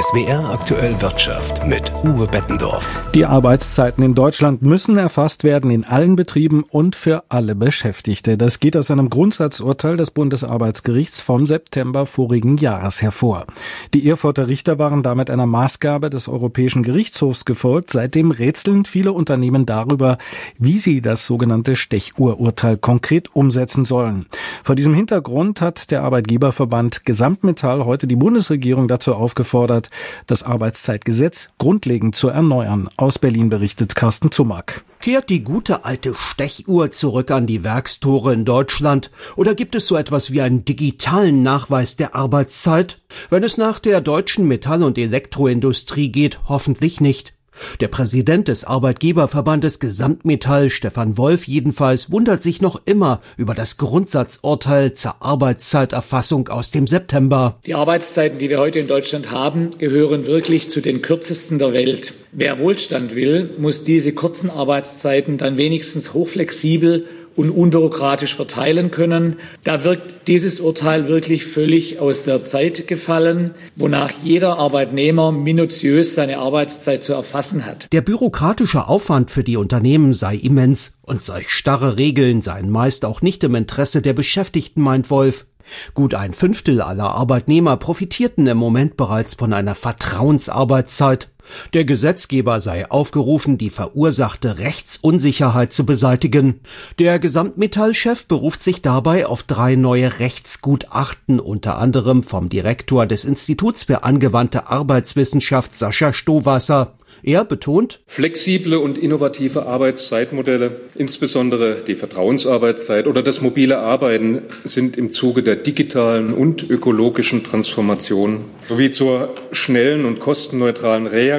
SWR aktuell Wirtschaft mit Uwe Bettendorf. Die Arbeitszeiten in Deutschland müssen erfasst werden in allen Betrieben und für alle Beschäftigte. Das geht aus einem Grundsatzurteil des Bundesarbeitsgerichts vom September vorigen Jahres hervor. Die Erfurter Richter waren damit einer Maßgabe des Europäischen Gerichtshofs gefolgt. Seitdem rätseln viele Unternehmen darüber, wie sie das sogenannte Stechuhrurteil konkret umsetzen sollen. Vor diesem Hintergrund hat der Arbeitgeberverband Gesamtmetall heute die Bundesregierung dazu aufgefordert, das Arbeitszeitgesetz grundlegend zu erneuern. Aus Berlin berichtet Carsten Zumack. Kehrt die gute alte Stechuhr zurück an die Werkstore in Deutschland oder gibt es so etwas wie einen digitalen Nachweis der Arbeitszeit? Wenn es nach der deutschen Metall- und Elektroindustrie geht, hoffentlich nicht. Der Präsident des Arbeitgeberverbandes Gesamtmetall, Stefan Wolf jedenfalls, wundert sich noch immer über das Grundsatzurteil zur Arbeitszeiterfassung aus dem September. Die Arbeitszeiten, die wir heute in Deutschland haben, gehören wirklich zu den kürzesten der Welt. Wer Wohlstand will, muss diese kurzen Arbeitszeiten dann wenigstens hochflexibel und unbürokratisch verteilen können. Da wirkt dieses Urteil wirklich völlig aus der Zeit gefallen, wonach jeder Arbeitnehmer minutiös seine Arbeitszeit zu erfassen hat. Der bürokratische Aufwand für die Unternehmen sei immens und solch starre Regeln seien meist auch nicht im Interesse der Beschäftigten, meint Wolf. Gut ein Fünftel aller Arbeitnehmer profitierten im Moment bereits von einer Vertrauensarbeitszeit. Der Gesetzgeber sei aufgerufen, die verursachte Rechtsunsicherheit zu beseitigen. Der Gesamtmetallchef beruft sich dabei auf drei neue Rechtsgutachten, unter anderem vom Direktor des Instituts für angewandte Arbeitswissenschaft Sascha Stowasser. Er betont, flexible und innovative Arbeitszeitmodelle, insbesondere die Vertrauensarbeitszeit oder das mobile Arbeiten, sind im Zuge der digitalen und ökologischen Transformation sowie zur schnellen und kostenneutralen Reaktion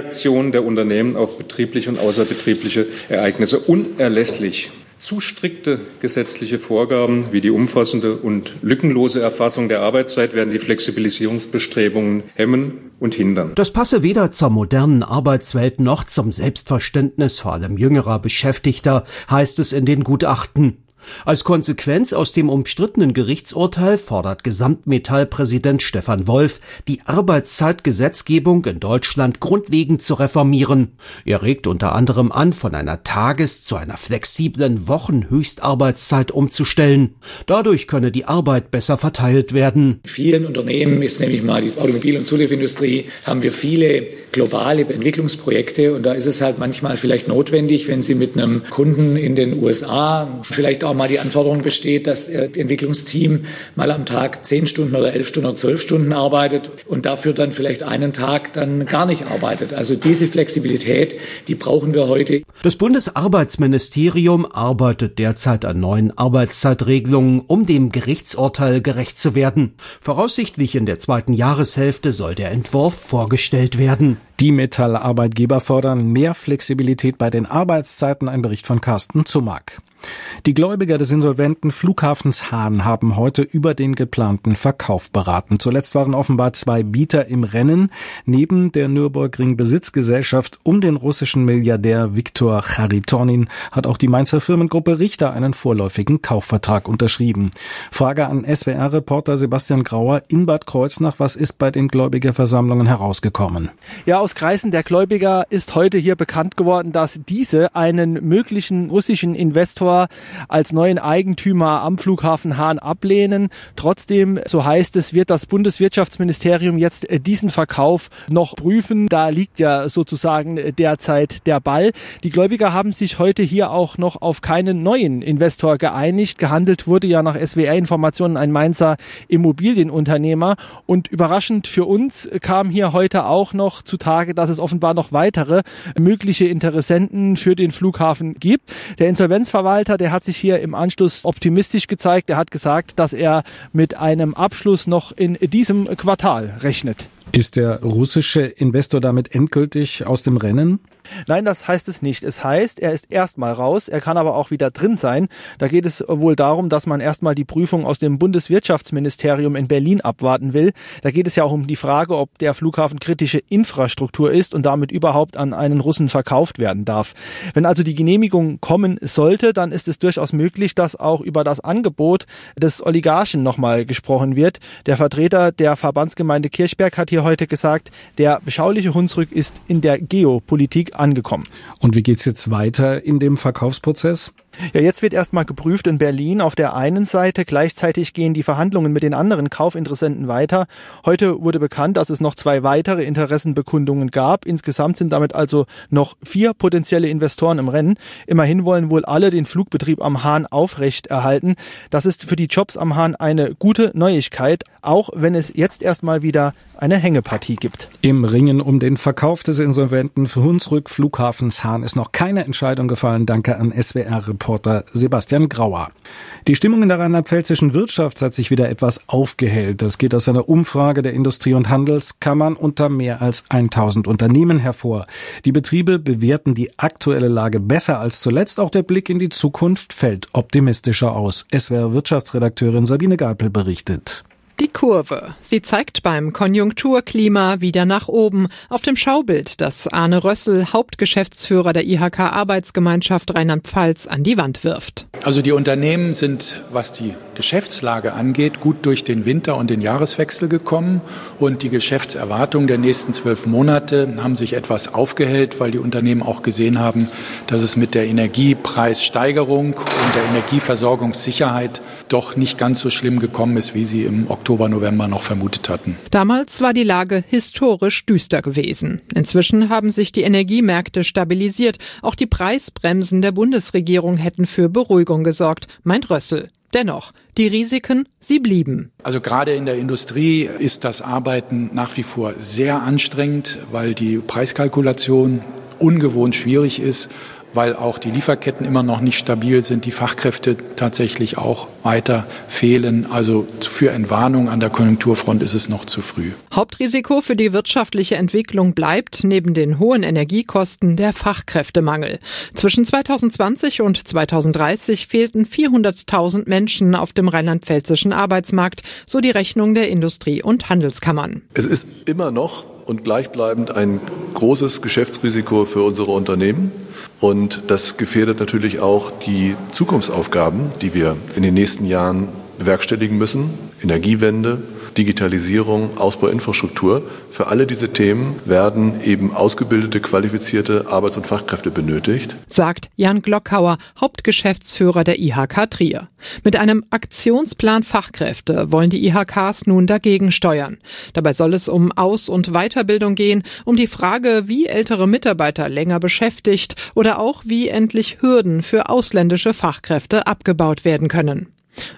der Unternehmen auf betriebliche und außerbetriebliche Ereignisse unerlässlich. Zu strikte gesetzliche Vorgaben wie die umfassende und lückenlose Erfassung der Arbeitszeit werden die Flexibilisierungsbestrebungen hemmen und hindern. Das passe weder zur modernen Arbeitswelt noch zum Selbstverständnis vor allem jüngerer Beschäftigter, heißt es in den Gutachten. Als Konsequenz aus dem umstrittenen Gerichtsurteil fordert Gesamtmetallpräsident Stefan Wolf, die Arbeitszeitgesetzgebung in Deutschland grundlegend zu reformieren. Er regt unter anderem an, von einer Tages- zu einer flexiblen Wochenhöchstarbeitszeit umzustellen. Dadurch könne die Arbeit besser verteilt werden. In vielen Unternehmen, jetzt nehme ich mal die Automobil- und Zulieferindustrie, haben wir viele globale Entwicklungsprojekte und da ist es halt manchmal vielleicht notwendig, wenn Sie mit einem Kunden in den USA vielleicht auch mal die Anforderung besteht, dass das Entwicklungsteam mal am Tag zehn Stunden oder elf Stunden oder zwölf Stunden arbeitet und dafür dann vielleicht einen Tag dann gar nicht arbeitet. Also diese Flexibilität, die brauchen wir heute. Das Bundesarbeitsministerium arbeitet derzeit an neuen Arbeitszeitregelungen, um dem Gerichtsurteil gerecht zu werden. Voraussichtlich in der zweiten Jahreshälfte soll der Entwurf vorgestellt werden. Die Metallarbeitgeber fordern mehr Flexibilität bei den Arbeitszeiten. Ein Bericht von Carsten Zumack. Die Gläubiger des insolventen Flughafens Hahn haben heute über den geplanten Verkauf beraten. Zuletzt waren offenbar zwei Bieter im Rennen. Neben der Nürburgring Besitzgesellschaft um den russischen Milliardär Viktor Charitonin hat auch die Mainzer Firmengruppe Richter einen vorläufigen Kaufvertrag unterschrieben. Frage an SWR-Reporter Sebastian Grauer in Bad Kreuznach. Was ist bei den Gläubigerversammlungen herausgekommen? Ja, aus Kreisen der Gläubiger ist heute hier bekannt geworden, dass diese einen möglichen russischen Investor als neuen Eigentümer am Flughafen Hahn ablehnen. Trotzdem, so heißt es, wird das Bundeswirtschaftsministerium jetzt äh, diesen Verkauf noch prüfen. Da liegt ja sozusagen äh, derzeit der Ball. Die Gläubiger haben sich heute hier auch noch auf keinen neuen Investor geeinigt. Gehandelt wurde ja nach SWR-Informationen ein Mainzer Immobilienunternehmer. Und überraschend für uns kam hier heute auch noch zutage, dass es offenbar noch weitere mögliche Interessenten für den Flughafen gibt. Der Insolvenzverwalter, der hat sich hier im Anschluss optimistisch gezeigt. Er hat gesagt, dass er mit einem Abschluss noch in diesem Quartal rechnet. Ist der russische Investor damit endgültig aus dem Rennen? Nein, das heißt es nicht. Es heißt, er ist erstmal raus, er kann aber auch wieder drin sein. Da geht es wohl darum, dass man erstmal die Prüfung aus dem Bundeswirtschaftsministerium in Berlin abwarten will. Da geht es ja auch um die Frage, ob der Flughafen kritische Infrastruktur ist und damit überhaupt an einen Russen verkauft werden darf. Wenn also die Genehmigung kommen sollte, dann ist es durchaus möglich, dass auch über das Angebot des Oligarchen nochmal gesprochen wird. Der Vertreter der Verbandsgemeinde Kirchberg hat hier heute gesagt, der beschauliche Hunsrück ist in der Geopolitik angekommen. Und wie geht's jetzt weiter in dem Verkaufsprozess? Ja, jetzt wird erstmal geprüft in Berlin auf der einen Seite. Gleichzeitig gehen die Verhandlungen mit den anderen Kaufinteressenten weiter. Heute wurde bekannt, dass es noch zwei weitere Interessenbekundungen gab. Insgesamt sind damit also noch vier potenzielle Investoren im Rennen. Immerhin wollen wohl alle den Flugbetrieb am Hahn aufrechterhalten. Das ist für die Jobs am Hahn eine gute Neuigkeit, auch wenn es jetzt erstmal wieder eine Hängepartie gibt. Im Ringen um den Verkauf des Insolventen Hunsrück Flughafens Hahn ist noch keine Entscheidung gefallen. Danke an SWR-Reporter Sebastian Grauer. Die Stimmung in der rheinland-pfälzischen Wirtschaft hat sich wieder etwas aufgehellt. Das geht aus einer Umfrage der Industrie- und Handelskammern unter mehr als 1000 Unternehmen hervor. Die Betriebe bewerten die aktuelle Lage besser als zuletzt. Auch der Blick in die Zukunft fällt optimistischer aus. SWR-Wirtschaftsredakteurin Sabine Geipel berichtet. Die Kurve. Sie zeigt beim Konjunkturklima wieder nach oben. Auf dem Schaubild, das Arne Rössel, Hauptgeschäftsführer der IHK Arbeitsgemeinschaft Rheinland-Pfalz, an die Wand wirft. Also die Unternehmen sind, was die Geschäftslage angeht, gut durch den Winter und den Jahreswechsel gekommen. Und die Geschäftserwartungen der nächsten zwölf Monate haben sich etwas aufgehellt, weil die Unternehmen auch gesehen haben, dass es mit der Energiepreissteigerung und der Energieversorgungssicherheit doch nicht ganz so schlimm gekommen ist, wie sie im Oktober, November noch vermutet hatten. Damals war die Lage historisch düster gewesen. Inzwischen haben sich die Energiemärkte stabilisiert. Auch die Preisbremsen der Bundesregierung hätten für Beruhigung gesorgt, meint Rössel. Dennoch, die Risiken, sie blieben. Also gerade in der Industrie ist das Arbeiten nach wie vor sehr anstrengend, weil die Preiskalkulation ungewohnt schwierig ist weil auch die Lieferketten immer noch nicht stabil sind, die Fachkräfte tatsächlich auch weiter fehlen. Also für Entwarnung an der Konjunkturfront ist es noch zu früh. Hauptrisiko für die wirtschaftliche Entwicklung bleibt neben den hohen Energiekosten der Fachkräftemangel. Zwischen 2020 und 2030 fehlten 400.000 Menschen auf dem rheinland-pfälzischen Arbeitsmarkt, so die Rechnung der Industrie- und Handelskammern. Es ist immer noch und gleichbleibend ein großes Geschäftsrisiko für unsere Unternehmen. Und das gefährdet natürlich auch die Zukunftsaufgaben, die wir in den nächsten Jahren bewerkstelligen müssen. Energiewende, Digitalisierung, Ausbau Infrastruktur. Für alle diese Themen werden eben ausgebildete, qualifizierte Arbeits- und Fachkräfte benötigt. Sagt Jan Glockauer, Hauptgeschäftsführer der IHK Trier. Mit einem Aktionsplan Fachkräfte wollen die IHKs nun dagegen steuern. Dabei soll es um Aus- und Weiterbildung gehen, um die Frage, wie ältere Mitarbeiter länger beschäftigt oder auch wie endlich Hürden für ausländische Fachkräfte abgebaut werden können.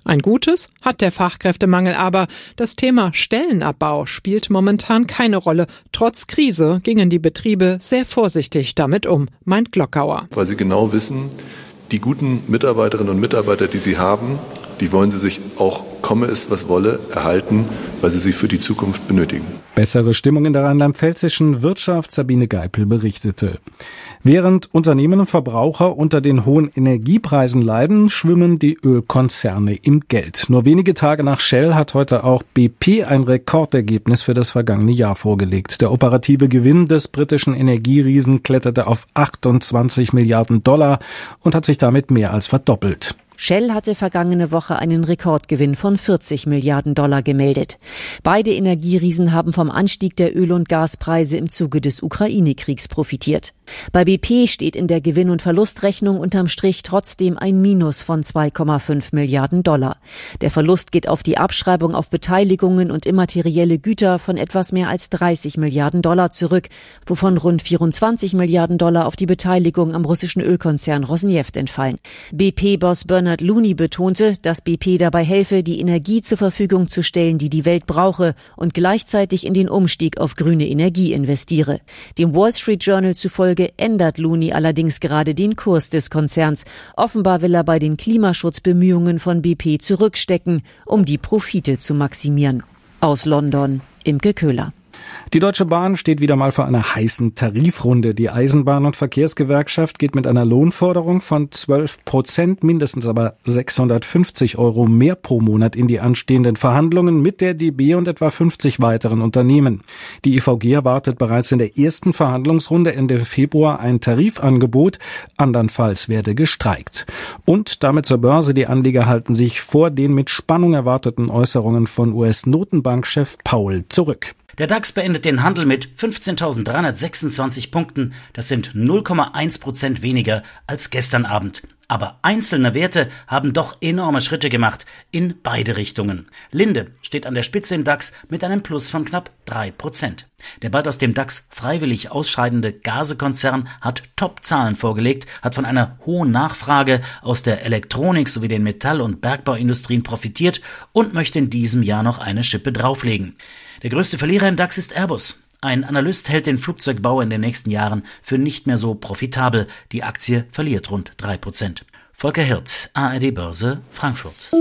Ein gutes hat der Fachkräftemangel aber. Das Thema Stellenabbau spielt momentan keine Rolle. Trotz Krise gingen die Betriebe sehr vorsichtig damit um, meint Glockauer. Weil sie genau wissen, die guten Mitarbeiterinnen und Mitarbeiter, die sie haben, die wollen sie sich auch komme es, was wolle, erhalten, weil sie sie für die Zukunft benötigen. Bessere Stimmung in der rheinland-pfälzischen Wirtschaft, Sabine Geipel berichtete. Während Unternehmen und Verbraucher unter den hohen Energiepreisen leiden, schwimmen die Ölkonzerne im Geld. Nur wenige Tage nach Shell hat heute auch BP ein Rekordergebnis für das vergangene Jahr vorgelegt. Der operative Gewinn des britischen Energieriesen kletterte auf 28 Milliarden Dollar und hat sich damit mehr als verdoppelt. Shell hatte vergangene Woche einen Rekordgewinn von 40 Milliarden Dollar gemeldet. Beide Energieriesen haben vom Anstieg der Öl- und Gaspreise im Zuge des Ukraine-Kriegs profitiert. Bei BP steht in der Gewinn- und Verlustrechnung unterm Strich trotzdem ein Minus von 2,5 Milliarden Dollar. Der Verlust geht auf die Abschreibung auf Beteiligungen und immaterielle Güter von etwas mehr als 30 Milliarden Dollar zurück, wovon rund 24 Milliarden Dollar auf die Beteiligung am russischen Ölkonzern Rosneft entfallen. BP-Boss Bernard Looney betonte, dass BP dabei helfe, die Energie zur Verfügung zu stellen, die die Welt brauche und gleichzeitig in den Umstieg auf grüne Energie investiere. Dem Wall Street Journal zufolge ändert Looney allerdings gerade den Kurs des Konzerns. Offenbar will er bei den Klimaschutzbemühungen von BP zurückstecken, um die Profite zu maximieren. Aus London, Imke Köhler. Die Deutsche Bahn steht wieder mal vor einer heißen Tarifrunde. Die Eisenbahn- und Verkehrsgewerkschaft geht mit einer Lohnforderung von 12 Prozent, mindestens aber 650 Euro mehr pro Monat in die anstehenden Verhandlungen mit der DB und etwa 50 weiteren Unternehmen. Die IVG erwartet bereits in der ersten Verhandlungsrunde Ende Februar ein Tarifangebot. Andernfalls werde gestreikt. Und damit zur Börse. Die Anleger halten sich vor den mit Spannung erwarteten Äußerungen von US-Notenbankchef Paul zurück. Der DAX beendet den Handel mit 15.326 Punkten. Das sind 0,1 Prozent weniger als gestern Abend. Aber einzelne Werte haben doch enorme Schritte gemacht in beide Richtungen. Linde steht an der Spitze im DAX mit einem Plus von knapp drei Prozent. Der bald aus dem DAX freiwillig ausscheidende Gasekonzern hat Top-Zahlen vorgelegt, hat von einer hohen Nachfrage aus der Elektronik sowie den Metall- und Bergbauindustrien profitiert und möchte in diesem Jahr noch eine Schippe drauflegen. Der größte Verlierer im DAX ist Airbus. Ein Analyst hält den Flugzeugbau in den nächsten Jahren für nicht mehr so profitabel. Die Aktie verliert rund drei Prozent. Volker Hirt, ARD Börse, Frankfurt.